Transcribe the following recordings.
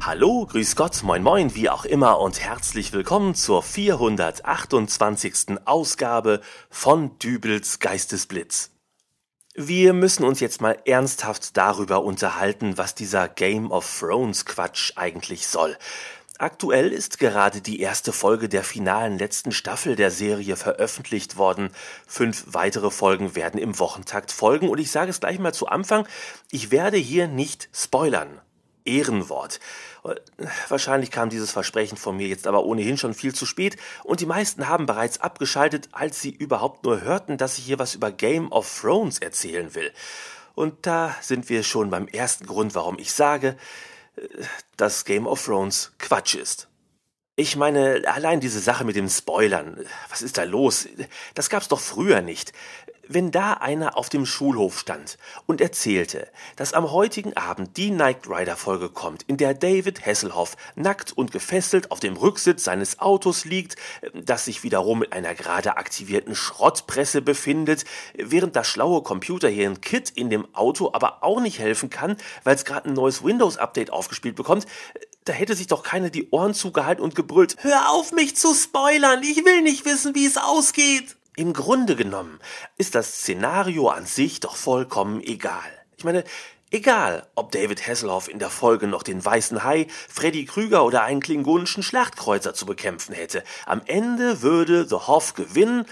Hallo, grüß Gott, moin moin, wie auch immer und herzlich willkommen zur 428. Ausgabe von Dübels Geistesblitz. Wir müssen uns jetzt mal ernsthaft darüber unterhalten, was dieser Game of Thrones Quatsch eigentlich soll. Aktuell ist gerade die erste Folge der finalen letzten Staffel der Serie veröffentlicht worden. Fünf weitere Folgen werden im Wochentakt folgen und ich sage es gleich mal zu Anfang, ich werde hier nicht spoilern. Ehrenwort. Wahrscheinlich kam dieses Versprechen von mir jetzt aber ohnehin schon viel zu spät und die meisten haben bereits abgeschaltet, als sie überhaupt nur hörten, dass ich hier was über Game of Thrones erzählen will. Und da sind wir schon beim ersten Grund, warum ich sage, dass Game of Thrones Quatsch ist. Ich meine, allein diese Sache mit dem Spoilern, was ist da los? Das gab's doch früher nicht. Wenn da einer auf dem Schulhof stand und erzählte, dass am heutigen Abend die Knight Rider Folge kommt, in der David Hasselhoff nackt und gefesselt auf dem Rücksitz seines Autos liegt, das sich wiederum mit einer gerade aktivierten Schrottpresse befindet, während das schlaue Computerhirn Kit in dem Auto aber auch nicht helfen kann, weil es gerade ein neues Windows Update aufgespielt bekommt, da hätte sich doch keiner die Ohren zugehalten und gebrüllt, hör auf mich zu spoilern, ich will nicht wissen, wie es ausgeht. Im Grunde genommen ist das Szenario an sich doch vollkommen egal. Ich meine, egal, ob David Hasselhoff in der Folge noch den weißen Hai, Freddy Krüger oder einen klingonischen Schlachtkreuzer zu bekämpfen hätte. Am Ende würde The Hoff gewinnen,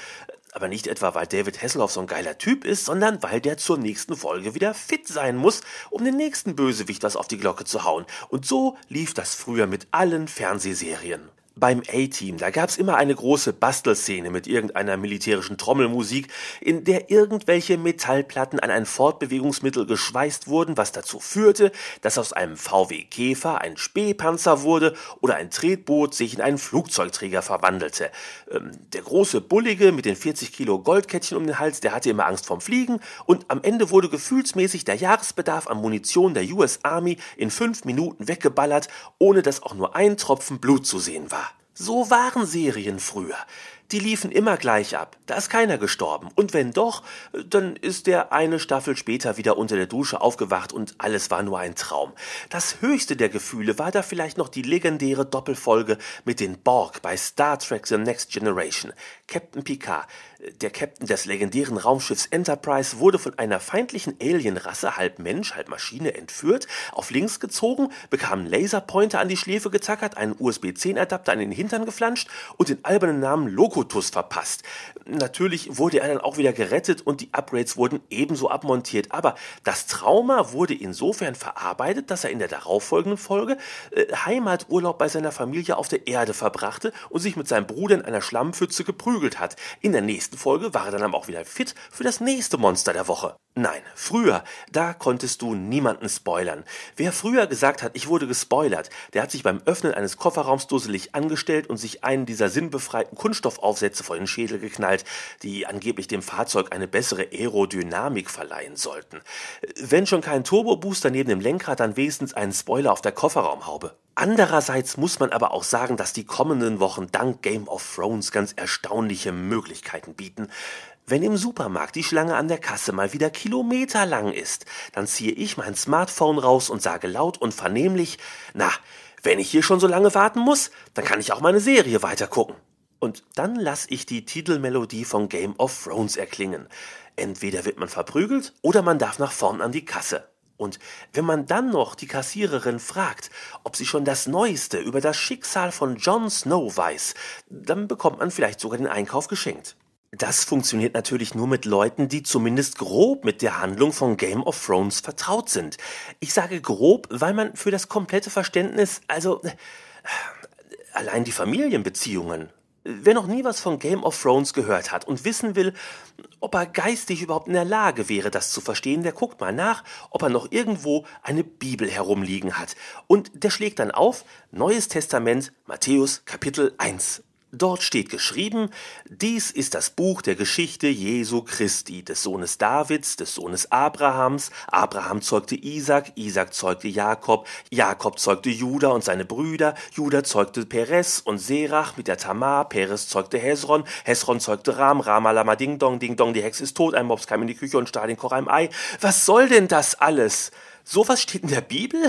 aber nicht etwa, weil David Hasselhoff so ein geiler Typ ist, sondern weil der zur nächsten Folge wieder fit sein muss, um den nächsten Bösewicht was auf die Glocke zu hauen. Und so lief das früher mit allen Fernsehserien beim A-Team, da gab's immer eine große Bastelszene mit irgendeiner militärischen Trommelmusik, in der irgendwelche Metallplatten an ein Fortbewegungsmittel geschweißt wurden, was dazu führte, dass aus einem VW Käfer ein Spähpanzer wurde oder ein Tretboot sich in einen Flugzeugträger verwandelte. Ähm, der große Bullige mit den 40 Kilo Goldkettchen um den Hals, der hatte immer Angst vorm Fliegen und am Ende wurde gefühlsmäßig der Jahresbedarf an Munition der US Army in fünf Minuten weggeballert, ohne dass auch nur ein Tropfen Blut zu sehen war. So waren Serien früher. Die liefen immer gleich ab. Da ist keiner gestorben. Und wenn doch, dann ist der eine Staffel später wieder unter der Dusche aufgewacht und alles war nur ein Traum. Das höchste der Gefühle war da vielleicht noch die legendäre Doppelfolge mit den Borg bei Star Trek The Next Generation. Captain Picard, der Captain des legendären Raumschiffs Enterprise, wurde von einer feindlichen Alienrasse, halb Mensch, halb Maschine, entführt, auf links gezogen, bekam Laserpointer an die Schläfe gezackert, einen USB-10-Adapter an den Hintern geflanscht und den albernen Namen Lokotus verpasst. Natürlich wurde er dann auch wieder gerettet und die Upgrades wurden ebenso abmontiert, aber das Trauma wurde insofern verarbeitet, dass er in der darauffolgenden Folge äh, Heimaturlaub bei seiner Familie auf der Erde verbrachte und sich mit seinem Bruder in einer Schlammpfütze geprügelt hat. In der nächsten Folge war er dann aber auch wieder fit für das nächste Monster der Woche. Nein, früher, da konntest du niemanden spoilern. Wer früher gesagt hat, ich wurde gespoilert, der hat sich beim Öffnen eines Kofferraums dusselig angestellt und sich einen dieser sinnbefreiten Kunststoffaufsätze vor den Schädel geknallt, die angeblich dem Fahrzeug eine bessere Aerodynamik verleihen sollten. Wenn schon kein Turbobooster neben dem Lenkrad, dann wenigstens einen Spoiler auf der Kofferraumhaube. Andererseits muss man aber auch sagen, dass die kommenden Wochen dank Game of Thrones ganz erstaunliche Möglichkeiten bieten. Wenn im Supermarkt die Schlange an der Kasse mal wieder kilometerlang ist, dann ziehe ich mein Smartphone raus und sage laut und vernehmlich, na, wenn ich hier schon so lange warten muss, dann kann ich auch meine Serie weitergucken. Und dann lasse ich die Titelmelodie von Game of Thrones erklingen. Entweder wird man verprügelt oder man darf nach vorn an die Kasse. Und wenn man dann noch die Kassiererin fragt, ob sie schon das Neueste über das Schicksal von Jon Snow weiß, dann bekommt man vielleicht sogar den Einkauf geschenkt. Das funktioniert natürlich nur mit Leuten, die zumindest grob mit der Handlung von Game of Thrones vertraut sind. Ich sage grob, weil man für das komplette Verständnis, also äh, allein die Familienbeziehungen Wer noch nie was von Game of Thrones gehört hat und wissen will, ob er geistig überhaupt in der Lage wäre, das zu verstehen, der guckt mal nach, ob er noch irgendwo eine Bibel herumliegen hat. Und der schlägt dann auf Neues Testament, Matthäus Kapitel 1. Dort steht geschrieben, dies ist das Buch der Geschichte Jesu Christi, des Sohnes Davids, des Sohnes Abrahams. Abraham zeugte Isaac, Isaac zeugte Jakob, Jakob zeugte Juda und seine Brüder, Juda zeugte Perez und Serach mit der Tamar, Perez zeugte Hezron, Hezron zeugte Ram, Rama Lama Ding Dong, Ding Dong, die Hex ist tot, ein Mops kam in die Küche und stahl den Koch einem Ei. Was soll denn das alles? Sowas steht in der Bibel?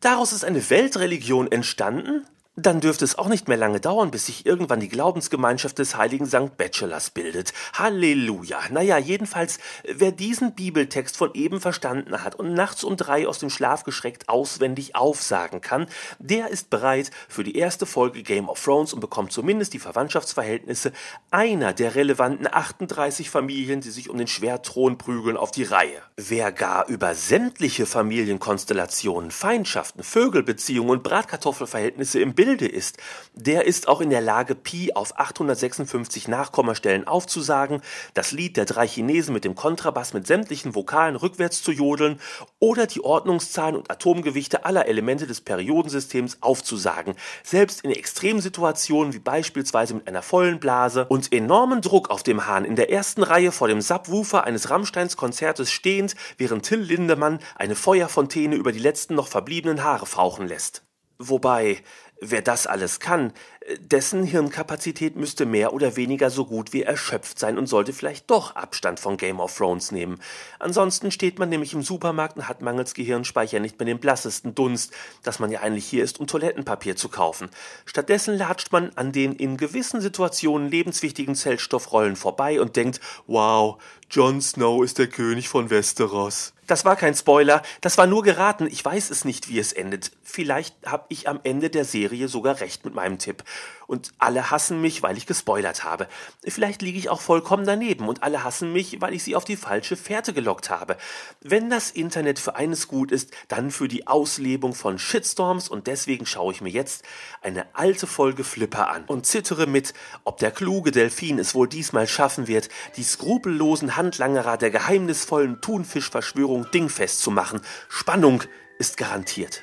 Daraus ist eine Weltreligion entstanden? Dann dürfte es auch nicht mehr lange dauern, bis sich irgendwann die Glaubensgemeinschaft des heiligen St. Bachelors bildet. Halleluja. Naja, jedenfalls, wer diesen Bibeltext von eben verstanden hat und nachts um drei aus dem Schlaf geschreckt auswendig aufsagen kann, der ist bereit für die erste Folge Game of Thrones und bekommt zumindest die Verwandtschaftsverhältnisse einer der relevanten 38 Familien, die sich um den Schwertthron prügeln, auf die Reihe. Wer gar über sämtliche Familienkonstellationen, Feindschaften, Vögelbeziehungen und Bratkartoffelverhältnisse im Bilde ist, der ist auch in der Lage, Pi auf 856 Nachkommastellen aufzusagen, das Lied der drei Chinesen mit dem Kontrabass mit sämtlichen Vokalen rückwärts zu jodeln oder die Ordnungszahlen und Atomgewichte aller Elemente des Periodensystems aufzusagen, selbst in Extremsituationen wie beispielsweise mit einer vollen Blase und enormen Druck auf dem Hahn in der ersten Reihe vor dem Subwoofer eines Rammsteins Konzertes stehend, während Till Lindemann eine Feuerfontäne über die letzten noch verbliebenen Haare fauchen lässt. Wobei, wer das alles kann, dessen Hirnkapazität müsste mehr oder weniger so gut wie erschöpft sein und sollte vielleicht doch Abstand von Game of Thrones nehmen. Ansonsten steht man nämlich im Supermarkt und hat mangels Gehirnspeicher nicht mehr den blassesten Dunst, dass man ja eigentlich hier ist, um Toilettenpapier zu kaufen. Stattdessen latscht man an den in gewissen Situationen lebenswichtigen Zellstoffrollen vorbei und denkt, wow, Jon Snow ist der König von Westeros. Das war kein Spoiler, das war nur geraten. Ich weiß es nicht, wie es endet. Vielleicht habe ich am Ende der Serie sogar recht mit meinem Tipp. Und alle hassen mich, weil ich gespoilert habe. Vielleicht liege ich auch vollkommen daneben und alle hassen mich, weil ich sie auf die falsche Fährte gelockt habe. Wenn das Internet für eines gut ist, dann für die Auslebung von Shitstorms und deswegen schaue ich mir jetzt eine alte Folge Flipper an und zittere mit, ob der kluge Delfin es wohl diesmal schaffen wird, die skrupellosen Handlangerer der geheimnisvollen Thunfischverschwörung dingfest zu machen. Spannung ist garantiert.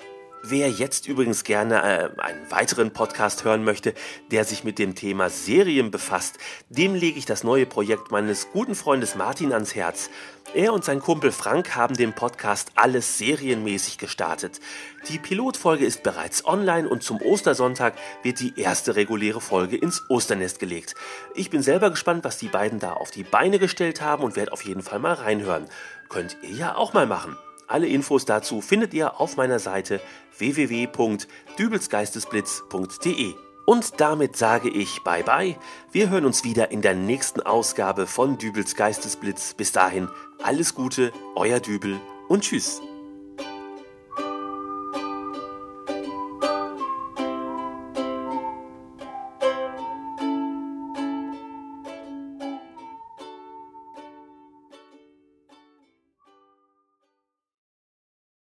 Wer jetzt übrigens gerne äh, einen weiteren Podcast hören möchte, der sich mit dem Thema Serien befasst, dem lege ich das neue Projekt meines guten Freundes Martin ans Herz. Er und sein Kumpel Frank haben den Podcast Alles serienmäßig gestartet. Die Pilotfolge ist bereits online und zum Ostersonntag wird die erste reguläre Folge ins Osternest gelegt. Ich bin selber gespannt, was die beiden da auf die Beine gestellt haben und werde auf jeden Fall mal reinhören. Könnt ihr ja auch mal machen. Alle Infos dazu findet ihr auf meiner Seite www.dübelsgeistesblitz.de. Und damit sage ich Bye bye. Wir hören uns wieder in der nächsten Ausgabe von Dübels Geistesblitz. Bis dahin alles Gute, euer Dübel und Tschüss.